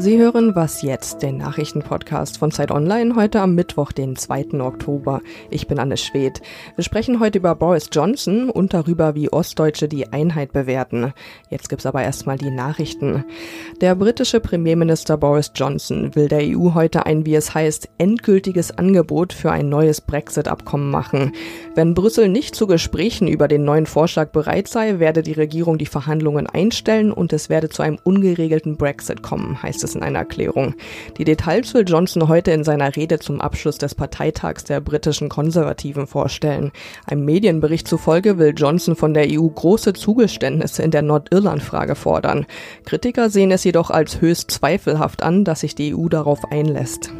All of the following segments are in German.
Sie hören Was jetzt, den Nachrichtenpodcast von Zeit Online, heute am Mittwoch, den 2. Oktober. Ich bin Anne Schwedt. Wir sprechen heute über Boris Johnson und darüber, wie Ostdeutsche die Einheit bewerten. Jetzt gibt's aber erstmal die Nachrichten. Der britische Premierminister Boris Johnson will der EU heute ein, wie es heißt, endgültiges Angebot für ein neues Brexit-Abkommen machen. Wenn Brüssel nicht zu Gesprächen über den neuen Vorschlag bereit sei, werde die Regierung die Verhandlungen einstellen und es werde zu einem ungeregelten Brexit kommen, heißt es es in einer Erklärung. Die Details will Johnson heute in seiner Rede zum Abschluss des Parteitags der britischen Konservativen vorstellen. Einem Medienbericht zufolge will Johnson von der EU große Zugeständnisse in der Nordirland-Frage fordern. Kritiker sehen es jedoch als höchst zweifelhaft an, dass sich die EU darauf einlässt.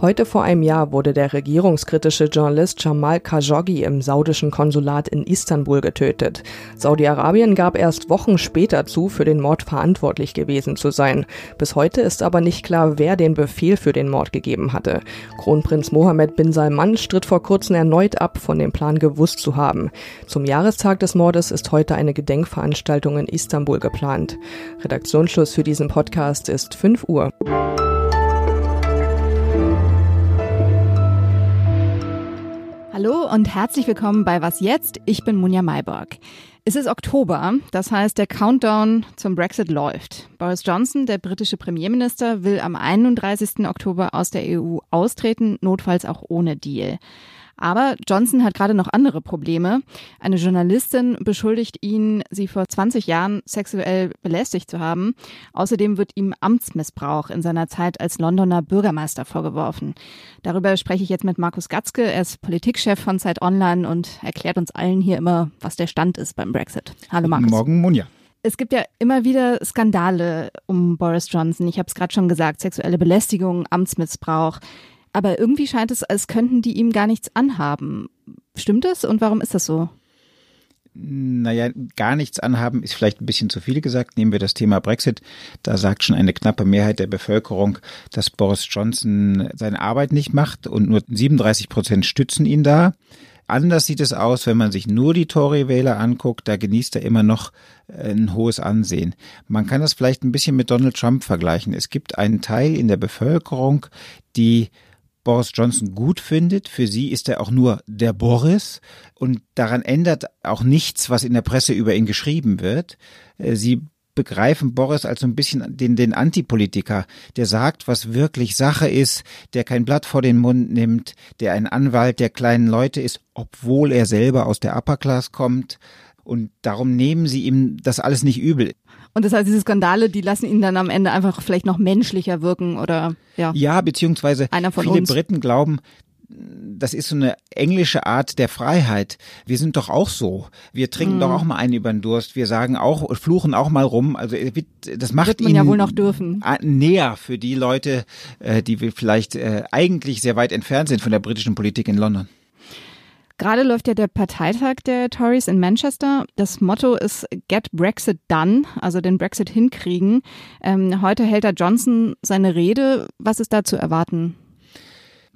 Heute vor einem Jahr wurde der regierungskritische Journalist Jamal Khashoggi im saudischen Konsulat in Istanbul getötet. Saudi-Arabien gab erst Wochen später zu, für den Mord verantwortlich gewesen zu sein. Bis heute ist aber nicht klar, wer den Befehl für den Mord gegeben hatte. Kronprinz Mohammed bin Salman stritt vor kurzem erneut ab, von dem Plan gewusst zu haben. Zum Jahrestag des Mordes ist heute eine Gedenkveranstaltung in Istanbul geplant. Redaktionsschluss für diesen Podcast ist 5 Uhr. Hallo und herzlich willkommen bei Was jetzt? Ich bin Munja Mayborg. Es ist Oktober, das heißt, der Countdown zum Brexit läuft. Boris Johnson, der britische Premierminister, will am 31. Oktober aus der EU austreten, notfalls auch ohne Deal. Aber Johnson hat gerade noch andere Probleme. Eine Journalistin beschuldigt ihn, sie vor 20 Jahren sexuell belästigt zu haben. Außerdem wird ihm Amtsmissbrauch in seiner Zeit als Londoner Bürgermeister vorgeworfen. Darüber spreche ich jetzt mit Markus Gatzke. Er ist Politikchef von Zeit Online und erklärt uns allen hier immer, was der Stand ist beim Brexit. Hallo Markus. Guten Morgen, Munja. Es gibt ja immer wieder Skandale um Boris Johnson. Ich habe es gerade schon gesagt, sexuelle Belästigung, Amtsmissbrauch. Aber irgendwie scheint es, als könnten die ihm gar nichts anhaben. Stimmt das und warum ist das so? Naja, gar nichts anhaben ist vielleicht ein bisschen zu viel gesagt. Nehmen wir das Thema Brexit. Da sagt schon eine knappe Mehrheit der Bevölkerung, dass Boris Johnson seine Arbeit nicht macht und nur 37 Prozent stützen ihn da. Anders sieht es aus, wenn man sich nur die Tory-Wähler anguckt. Da genießt er immer noch ein hohes Ansehen. Man kann das vielleicht ein bisschen mit Donald Trump vergleichen. Es gibt einen Teil in der Bevölkerung, die Boris Johnson gut findet. Für sie ist er auch nur der Boris und daran ändert auch nichts, was in der Presse über ihn geschrieben wird. Äh, sie begreifen Boris als so ein bisschen den, den Antipolitiker, der sagt, was wirklich Sache ist, der kein Blatt vor den Mund nimmt, der ein Anwalt der kleinen Leute ist, obwohl er selber aus der Upper Class kommt. Und darum nehmen sie ihm das alles nicht übel. Und das heißt, diese Skandale, die lassen ihn dann am Ende einfach vielleicht noch menschlicher wirken oder ja. Ja, beziehungsweise Einer von viele uns. Briten glauben, das ist so eine englische Art der Freiheit. Wir sind doch auch so. Wir trinken Mhm. doch auch mal einen über den Durst. Wir sagen auch, fluchen auch mal rum. Also das macht Wird man ihn ja wohl noch dürfen. näher für die Leute, äh, die wir vielleicht äh, eigentlich sehr weit entfernt sind von der britischen Politik in London. Gerade läuft ja der Parteitag der Tories in Manchester. Das Motto ist Get Brexit Done, also den Brexit hinkriegen. Ähm, heute hält da Johnson seine Rede. Was ist da zu erwarten?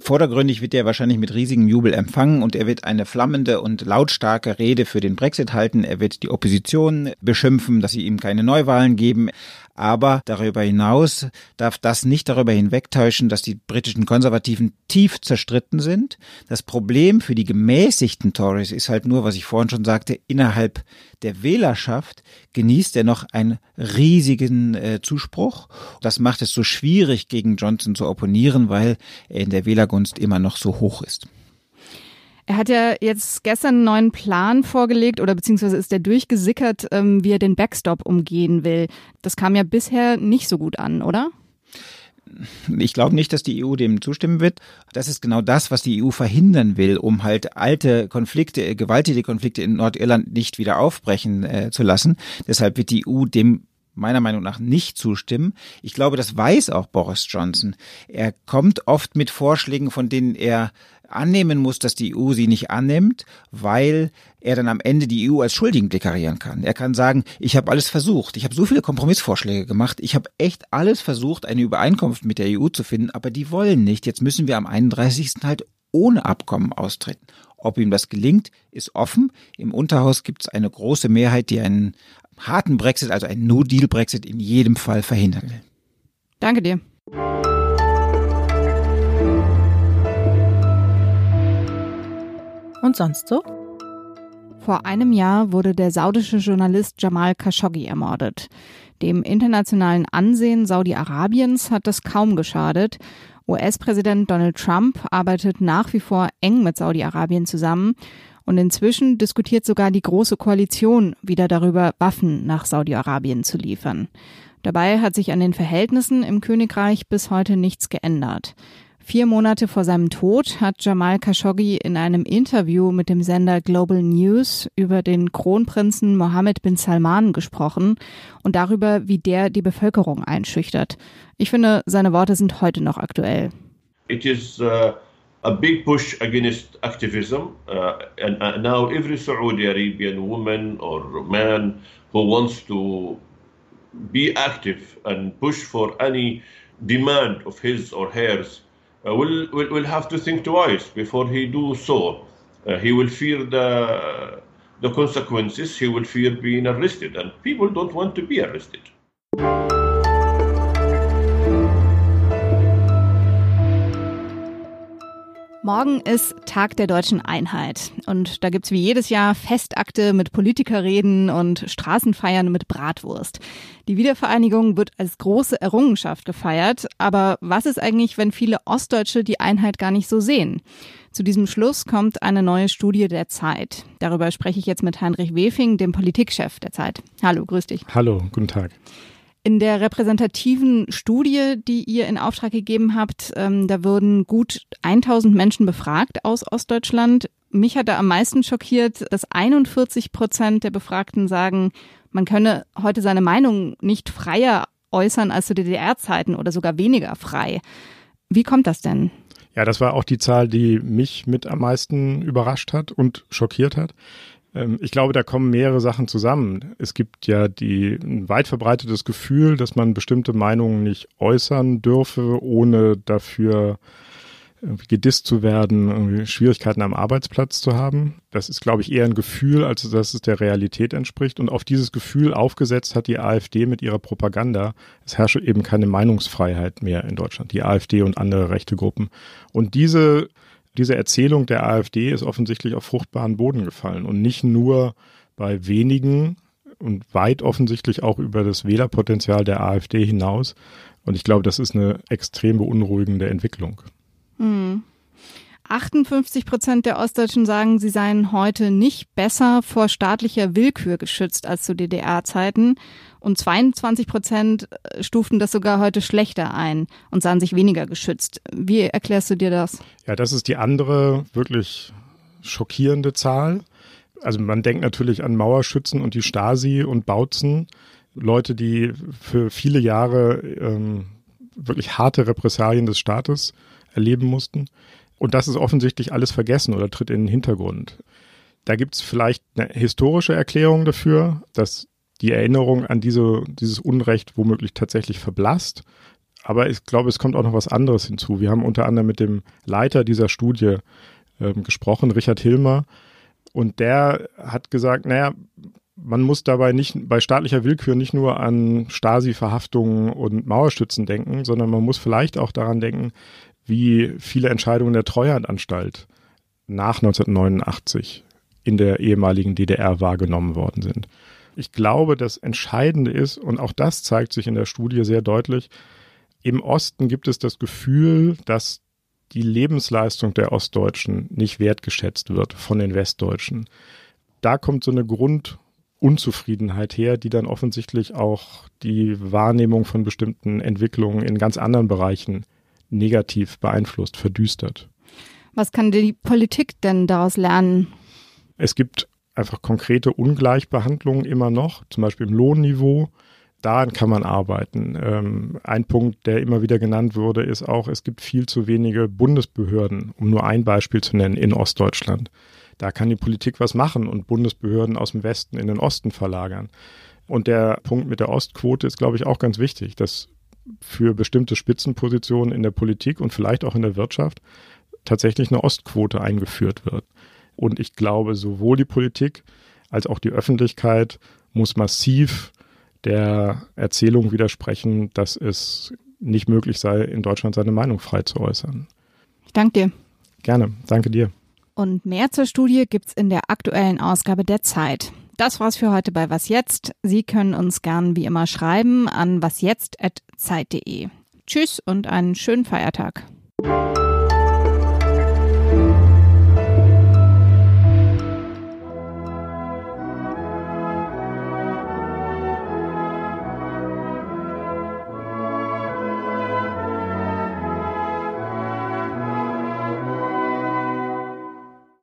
Vordergründig wird er wahrscheinlich mit riesigem Jubel empfangen und er wird eine flammende und lautstarke Rede für den Brexit halten. Er wird die Opposition beschimpfen, dass sie ihm keine Neuwahlen geben. Aber darüber hinaus darf das nicht darüber hinwegtäuschen, dass die britischen Konservativen tief zerstritten sind. Das Problem für die gemäßigten Tories ist halt nur, was ich vorhin schon sagte, innerhalb der Wählerschaft genießt er noch einen riesigen äh, Zuspruch. Das macht es so schwierig, gegen Johnson zu opponieren, weil er in der Wählergunst immer noch so hoch ist. Er hat ja jetzt gestern einen neuen Plan vorgelegt oder beziehungsweise ist der durchgesickert, ähm, wie er den Backstop umgehen will. Das kam ja bisher nicht so gut an, oder? Ich glaube nicht, dass die EU dem zustimmen wird. Das ist genau das, was die EU verhindern will, um halt alte Konflikte, gewaltige Konflikte in Nordirland nicht wieder aufbrechen äh, zu lassen. Deshalb wird die EU dem meiner Meinung nach nicht zustimmen. Ich glaube, das weiß auch Boris Johnson. Er kommt oft mit Vorschlägen, von denen er annehmen muss, dass die EU sie nicht annimmt, weil er dann am Ende die EU als Schuldigen deklarieren kann. Er kann sagen, ich habe alles versucht, ich habe so viele Kompromissvorschläge gemacht, ich habe echt alles versucht, eine Übereinkunft mit der EU zu finden, aber die wollen nicht. Jetzt müssen wir am 31. halt ohne Abkommen austreten. Ob ihm das gelingt, ist offen. Im Unterhaus gibt es eine große Mehrheit, die einen harten Brexit, also einen No-Deal-Brexit in jedem Fall verhindern will. Danke dir. Und sonst so? Vor einem Jahr wurde der saudische Journalist Jamal Khashoggi ermordet. Dem internationalen Ansehen Saudi-Arabiens hat das kaum geschadet. US-Präsident Donald Trump arbeitet nach wie vor eng mit Saudi-Arabien zusammen und inzwischen diskutiert sogar die Große Koalition wieder darüber, Waffen nach Saudi-Arabien zu liefern. Dabei hat sich an den Verhältnissen im Königreich bis heute nichts geändert. Vier Monate vor seinem Tod hat Jamal Khashoggi in einem Interview mit dem Sender Global News über den Kronprinzen Mohammed bin Salman gesprochen und darüber, wie der die Bevölkerung einschüchtert. Ich finde, seine Worte sind heute noch aktuell. It is uh, a big push against activism uh, and uh, now every Saudi Arabian woman or man who wants to be active and push for any demand of his or hers uh, will, will, will have to think twice before he do so. Uh, he will fear the, the consequences. He will fear being arrested, and people don't want to be arrested. Morgen ist Tag der deutschen Einheit und da gibt's wie jedes Jahr Festakte mit Politikerreden und Straßenfeiern mit Bratwurst. Die Wiedervereinigung wird als große Errungenschaft gefeiert, aber was ist eigentlich, wenn viele Ostdeutsche die Einheit gar nicht so sehen? Zu diesem Schluss kommt eine neue Studie der Zeit. Darüber spreche ich jetzt mit Heinrich Wefing, dem Politikchef der Zeit. Hallo, grüß dich. Hallo, guten Tag. In der repräsentativen Studie, die ihr in Auftrag gegeben habt, ähm, da wurden gut 1000 Menschen befragt aus Ostdeutschland. Mich hat da am meisten schockiert, dass 41 Prozent der Befragten sagen, man könne heute seine Meinung nicht freier äußern als zu DDR-Zeiten oder sogar weniger frei. Wie kommt das denn? Ja, das war auch die Zahl, die mich mit am meisten überrascht hat und schockiert hat. Ähm, ich glaube, da kommen mehrere Sachen zusammen. Es gibt ja die, ein weit verbreitetes Gefühl, dass man bestimmte Meinungen nicht äußern dürfe, ohne dafür gedisst zu werden, Schwierigkeiten am Arbeitsplatz zu haben. Das ist, glaube ich, eher ein Gefühl, als dass es der Realität entspricht. Und auf dieses Gefühl aufgesetzt hat die AfD mit ihrer Propaganda. Es herrsche eben keine Meinungsfreiheit mehr in Deutschland, die AfD und andere rechte Gruppen. Und diese diese Erzählung der AfD ist offensichtlich auf fruchtbaren Boden gefallen und nicht nur bei wenigen und weit offensichtlich auch über das Wählerpotenzial der AfD hinaus. Und ich glaube, das ist eine extrem beunruhigende Entwicklung. Hm. 58 Prozent der Ostdeutschen sagen, sie seien heute nicht besser vor staatlicher Willkür geschützt als zu DDR-Zeiten. Und 22 Prozent äh, stuften das sogar heute schlechter ein und sahen sich weniger geschützt. Wie erklärst du dir das? Ja, das ist die andere wirklich schockierende Zahl. Also man denkt natürlich an Mauerschützen und die Stasi und Bautzen. Leute, die für viele Jahre ähm, wirklich harte Repressalien des Staates erleben mussten. Und das ist offensichtlich alles vergessen oder tritt in den Hintergrund. Da gibt es vielleicht eine historische Erklärung dafür, dass die Erinnerung an diese, dieses Unrecht womöglich tatsächlich verblasst. Aber ich glaube, es kommt auch noch was anderes hinzu. Wir haben unter anderem mit dem Leiter dieser Studie äh, gesprochen, Richard Hilmer, und der hat gesagt, naja, man muss dabei nicht bei staatlicher Willkür nicht nur an Stasi-Verhaftungen und Mauerstützen denken, sondern man muss vielleicht auch daran denken, wie viele Entscheidungen der Treuhandanstalt nach 1989 in der ehemaligen DDR wahrgenommen worden sind. Ich glaube, das Entscheidende ist, und auch das zeigt sich in der Studie sehr deutlich, im Osten gibt es das Gefühl, dass die Lebensleistung der Ostdeutschen nicht wertgeschätzt wird von den Westdeutschen. Da kommt so eine Grundunzufriedenheit her, die dann offensichtlich auch die Wahrnehmung von bestimmten Entwicklungen in ganz anderen Bereichen negativ beeinflusst, verdüstert. Was kann die Politik denn daraus lernen? Es gibt einfach konkrete Ungleichbehandlungen immer noch, zum Beispiel im Lohnniveau. Daran kann man arbeiten. Ähm, ein Punkt, der immer wieder genannt wurde, ist auch, es gibt viel zu wenige Bundesbehörden, um nur ein Beispiel zu nennen, in Ostdeutschland. Da kann die Politik was machen und Bundesbehörden aus dem Westen in den Osten verlagern. Und der Punkt mit der Ostquote ist, glaube ich, auch ganz wichtig, dass für bestimmte Spitzenpositionen in der Politik und vielleicht auch in der Wirtschaft tatsächlich eine Ostquote eingeführt wird. Und ich glaube, sowohl die Politik als auch die Öffentlichkeit muss massiv der Erzählung widersprechen, dass es nicht möglich sei, in Deutschland seine Meinung frei zu äußern. Ich danke dir. Gerne, danke dir. Und mehr zur Studie gibt's in der aktuellen Ausgabe der Zeit. Das war's für heute bei Was Jetzt. Sie können uns gern wie immer schreiben an wasjetzt.zeit.de. Tschüss und einen schönen Feiertag.